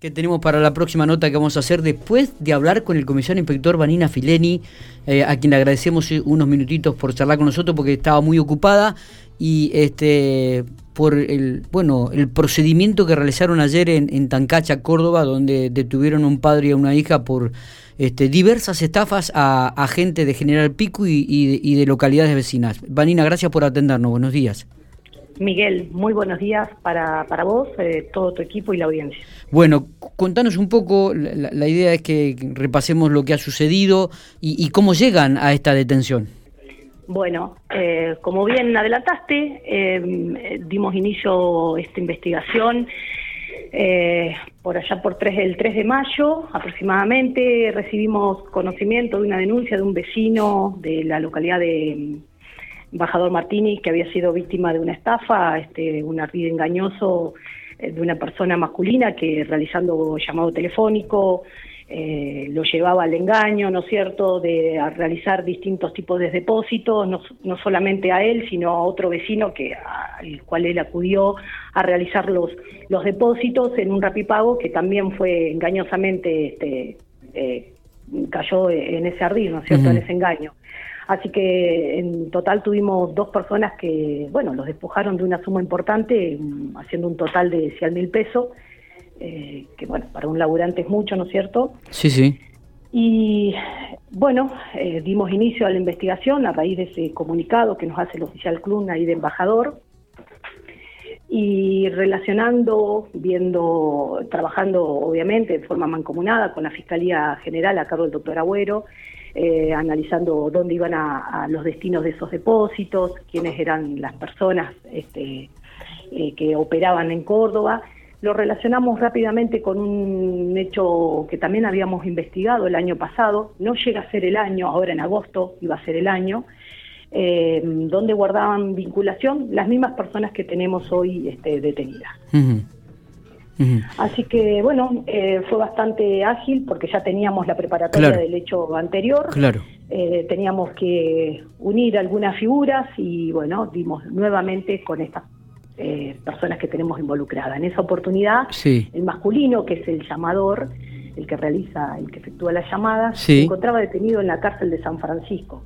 que tenemos para la próxima nota que vamos a hacer después de hablar con el comisario inspector Vanina Fileni, eh, a quien le agradecemos unos minutitos por charlar con nosotros porque estaba muy ocupada y este por el bueno el procedimiento que realizaron ayer en, Tancacha, Córdoba, donde detuvieron a un padre y a una hija por este, diversas estafas a, gente de General Pico y de localidades vecinas. Vanina, gracias por atendernos. Buenos días. Miguel, muy buenos días para, para vos, eh, todo tu equipo y la audiencia. Bueno, contanos un poco, la, idea es que repasemos lo que ha sucedido y, cómo llegan a esta detención. Bueno, eh, como bien adelantaste, eh, dimos inicio a esta investigación por allá por 3, el 3 de mayo aproximadamente. Recibimos conocimiento de una denuncia de un vecino de la localidad de embajador Martini, que había sido víctima de una estafa, este, un ardid engañoso eh, de una persona masculina que realizando llamado telefónico eh, lo llevaba al engaño, ¿no es cierto?, de realizar distintos tipos de depósitos, no, no, solamente a él, sino a otro vecino que al cual él acudió a realizar los, los depósitos en un rapipago que también fue engañosamente este, eh, cayó en ese ardid, ¿no es cierto?, en ese engaño. Así que en total tuvimos dos personas que, bueno, los despojaron de una suma importante, haciendo un total de 100 mil pesos, eh, que bueno, para un laburante es mucho, ¿no es cierto? Sí, sí. Y bueno, eh, dimos inicio a la investigación a raíz de ese comunicado que nos hace el oficial Clun ahí de embajador y relacionando, viendo, trabajando obviamente de forma mancomunada con la Fiscalía General a cargo del doctor Agüero, eh, analizando dónde iban a, los destinos de esos depósitos, quiénes eran las personas este, eh, que operaban en Córdoba. Lo relacionamos rápidamente con un hecho que también habíamos investigado el año pasado, no llega a ser el año, ahora en agosto iba a ser el año, eh, donde guardaban vinculación las mismas personas que tenemos hoy este, detenidas. Así que, bueno, eh, fue bastante ágil porque ya teníamos la preparatoria del hecho anterior. Claro. Eh, teníamos que unir algunas figuras y, bueno, dimos nuevamente con estas eh, personas que tenemos involucradas. En esa oportunidad, el masculino, que es el llamador, el que realiza, el que efectúa las llamadas, se encontraba detenido en la cárcel de San Francisco.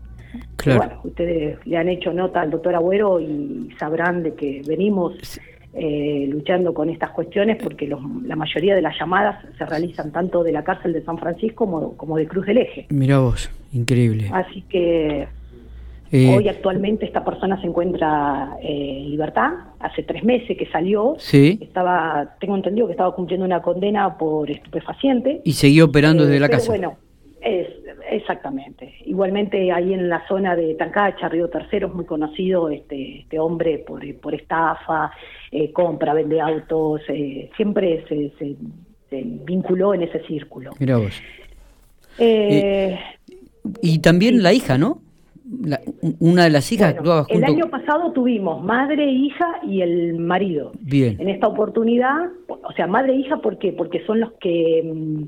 Claro. Bueno, ustedes le han hecho nota al doctor Agüero y sabrán de que venimos eh, luchando con estas cuestiones porque la mayoría de las llamadas se realizan tanto de la cárcel de San Francisco como, como de Cruz del Eje. Mira vos, increíble. Así que eh, hoy actualmente esta persona se encuentra eh, en libertad, hace tres meses que salió, sí. estaba, tengo entendido que estaba cumpliendo una condena por estupefaciente. Y seguía operando desde la casa. Bueno, es, exactamente. Igualmente ahí en la zona de Tancacha, Río Tercero, es muy conocido este, este hombre por, por estafa, eh, compra, vende autos, eh, siempre se, se, vinculó en ese círculo. Mira vos. Eh, y, también la hija, ¿no? una de las hijas El año pasado tuvimos madre, hija y el marido. Bien. En esta oportunidad, o sea, madre e hija, ¿por qué? Porque son los que mm,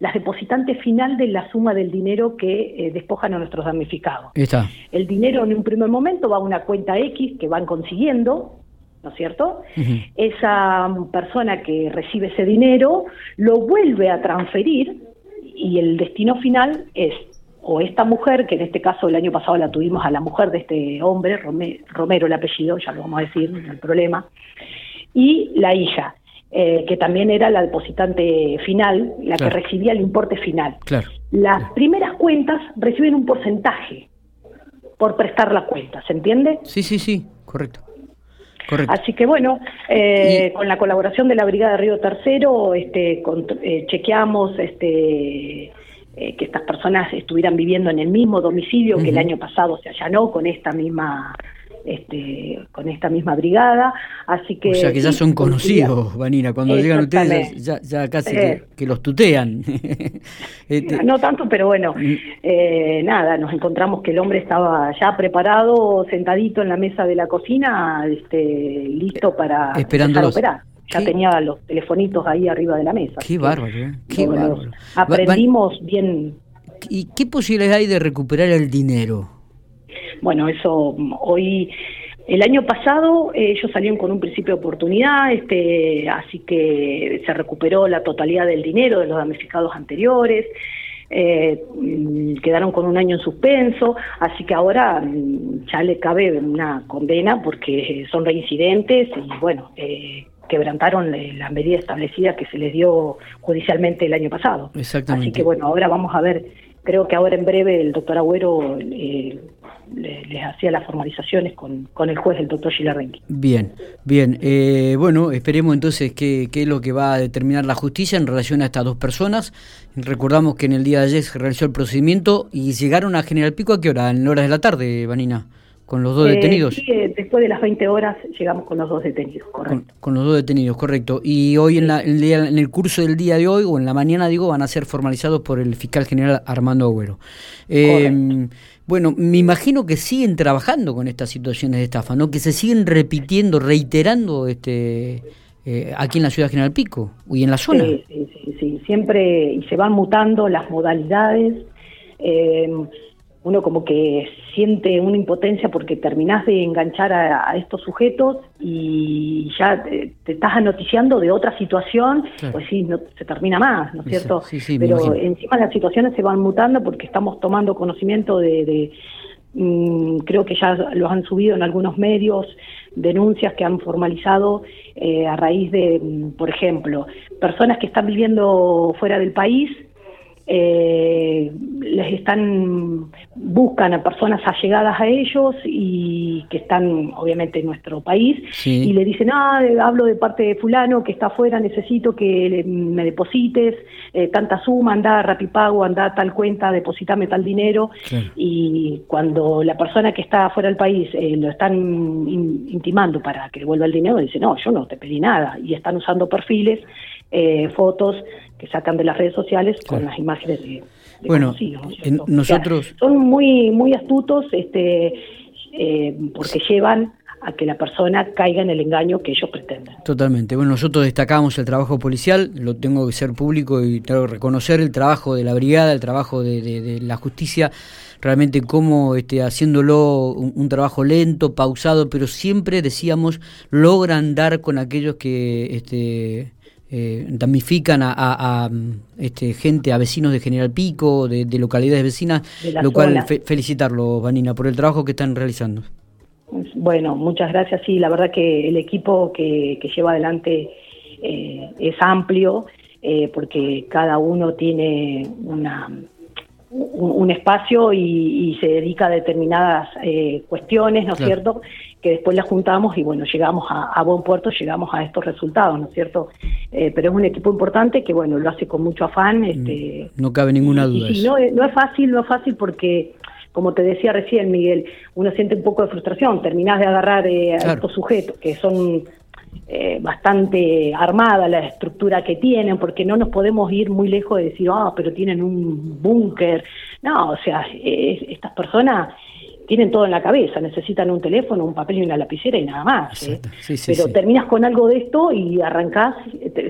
las depositantes final de la suma del dinero que eh, despojan a nuestros damnificados. Está. El dinero en un primer momento va a una cuenta X que van consiguiendo, ¿no es cierto? Esa persona que recibe ese dinero lo vuelve a transferir y el destino final es o esta mujer, que en este caso el año pasado la tuvimos a la mujer de este hombre, Romero el apellido, ya lo vamos a decir, no el problema, y la hija. Eh, que también era la depositante final, la que recibía el importe final. Claro. Las primeras cuentas reciben un porcentaje por prestar la cuenta, ¿se entiende? Sí, sí, sí, correcto. Correcto. Así que bueno, eh, con la colaboración de la Brigada Río Tercero, este, eh, chequeamos este, que estas personas estuvieran viviendo en el mismo domicilio que el año pasado se allanó con esta misma este, con esta misma brigada, así que... O sea que ya son conocidos, Vanina, cuando llegan ustedes ya, casi que, eh. los tutean. Este, no tanto, pero bueno, mm. eh, nada, nos encontramos que el hombre estaba ya preparado, sentadito en la mesa de la cocina, este, listo para operar ya tenía los telefonitos ahí arriba de la mesa. Qué bárbaro, ¿eh? qué bárbaro. Aprendimos bien. ¿Y qué posibilidades hay de recuperar el dinero? Bueno, eso hoy El año pasado eh, ellos salieron con un principio de oportunidad, este, así que se recuperó la totalidad del dinero de los damnificados anteriores. Eh, quedaron con un año en suspenso, así que ahora mm, ya le cabe una condena porque son reincidentes y bueno, eh, quebrantaron la medida establecida que se les dio judicialmente el año pasado. Exactamente. Así que bueno, ahora vamos a ver, creo que ahora en breve el doctor Agüero les hacía las formalizaciones con, con el juez, el doctor Gilarrenqui. Bien, bien. Eh, bueno, esperemos entonces qué, qué es lo que va a determinar la justicia en relación a estas dos personas. Recordamos que en el día de ayer se realizó el procedimiento y llegaron a General Pico a qué hora, en horas de la tarde, Vanina con los dos eh, detenidos. Sí, eh, después de las 20 horas llegamos con los dos detenidos, correcto. Con, los dos detenidos, correcto. Y hoy en, la, en, el, curso del día de hoy, o en la mañana, digo, van a ser formalizados por el fiscal general Armando Agüero. Eh, bueno, me imagino que siguen trabajando con estas situaciones de estafa, ¿no? Que se siguen repitiendo, reiterando este eh, aquí en la ciudad de General Pico y en la zona. Sí, sí, sí, sí. siempre y se van mutando las modalidades. Eh, uno como que siente una impotencia porque terminás de enganchar a, estos sujetos y ya te, estás anoticiando de otra situación, pues sí, no se termina más, ¿no es cierto? Pero encima las situaciones se van mutando porque estamos tomando conocimiento de, mm, creo que ya los han subido en algunos medios, denuncias que han formalizado eh, a raíz de, mm, por ejemplo, personas que están viviendo fuera del país, eh, les están buscan a personas allegadas a ellos y que están obviamente en nuestro país y le dicen ah hablo de parte de fulano que está afuera necesito que me deposites eh, tanta suma anda rapipago anda tal cuenta depositame tal dinero y cuando la persona que está fuera del país eh, lo están intimando para que devuelva el dinero dice no yo no te pedí nada y están usando perfiles eh, fotos que sacan de las redes sociales con las imágenes de, bueno, nosotros son muy muy astutos este eh, porque llevan a que la persona caiga en el engaño que ellos pretenden. Totalmente. Bueno, nosotros destacamos el trabajo policial, lo tengo que ser público y tengo que reconocer el trabajo de la brigada, el trabajo de, la justicia, realmente como este, haciéndolo un, trabajo lento, pausado, pero siempre decíamos logran dar con aquellos que este, eh, damnifican a, este, gente, a vecinos de General Pico, de, localidades vecinas, lo cual felicitarlo, Vanina, por el trabajo que están realizando. Bueno, muchas gracias. Sí, la verdad que el equipo que, lleva adelante eh, es amplio, eh, porque cada uno tiene una un, espacio y, se dedica a determinadas eh, cuestiones, ¿no es cierto? Que después las juntamos y bueno, llegamos a, buen puerto, llegamos a estos resultados, ¿no es cierto? Eh, pero es un equipo importante que bueno, lo hace con mucho afán. Este, no cabe ninguna duda. Y, no, no es fácil, no es fácil porque como te decía recién, Miguel, uno siente un poco de frustración, terminás de agarrar eh, a estos sujetos que son eh, bastante armada la estructura que tienen, porque no nos podemos ir muy lejos de decir, ah, pero tienen un búnker. No, o sea, estas personas tienen todo en la cabeza, necesitan un teléfono, un papel y una lapicera y nada más. ¿eh? Pero terminas con algo de esto y arrancás,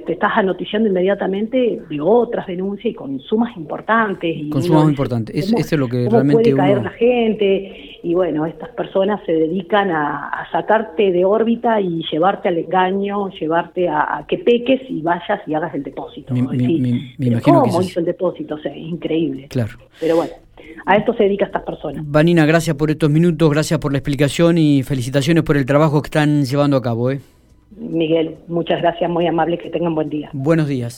te, estás anoticiando inmediatamente de otras denuncias y con sumas importantes. Y con sumas importantes, eso es lo que realmente puede caer la gente y bueno, estas personas se dedican a, sacarte de órbita y llevarte al engaño, llevarte a, que peques y vayas y hagas el depósito. Me, imagino ¿Cómo hizo el depósito? O sea, es increíble. Claro. Pero bueno a esto se dedica estas personas. Vanina, gracias por estos minutos, gracias por la explicación y felicitaciones por el trabajo que están llevando a cabo. ¿eh? Miguel, muchas gracias, muy amable, que tengan buen día. Buenos días.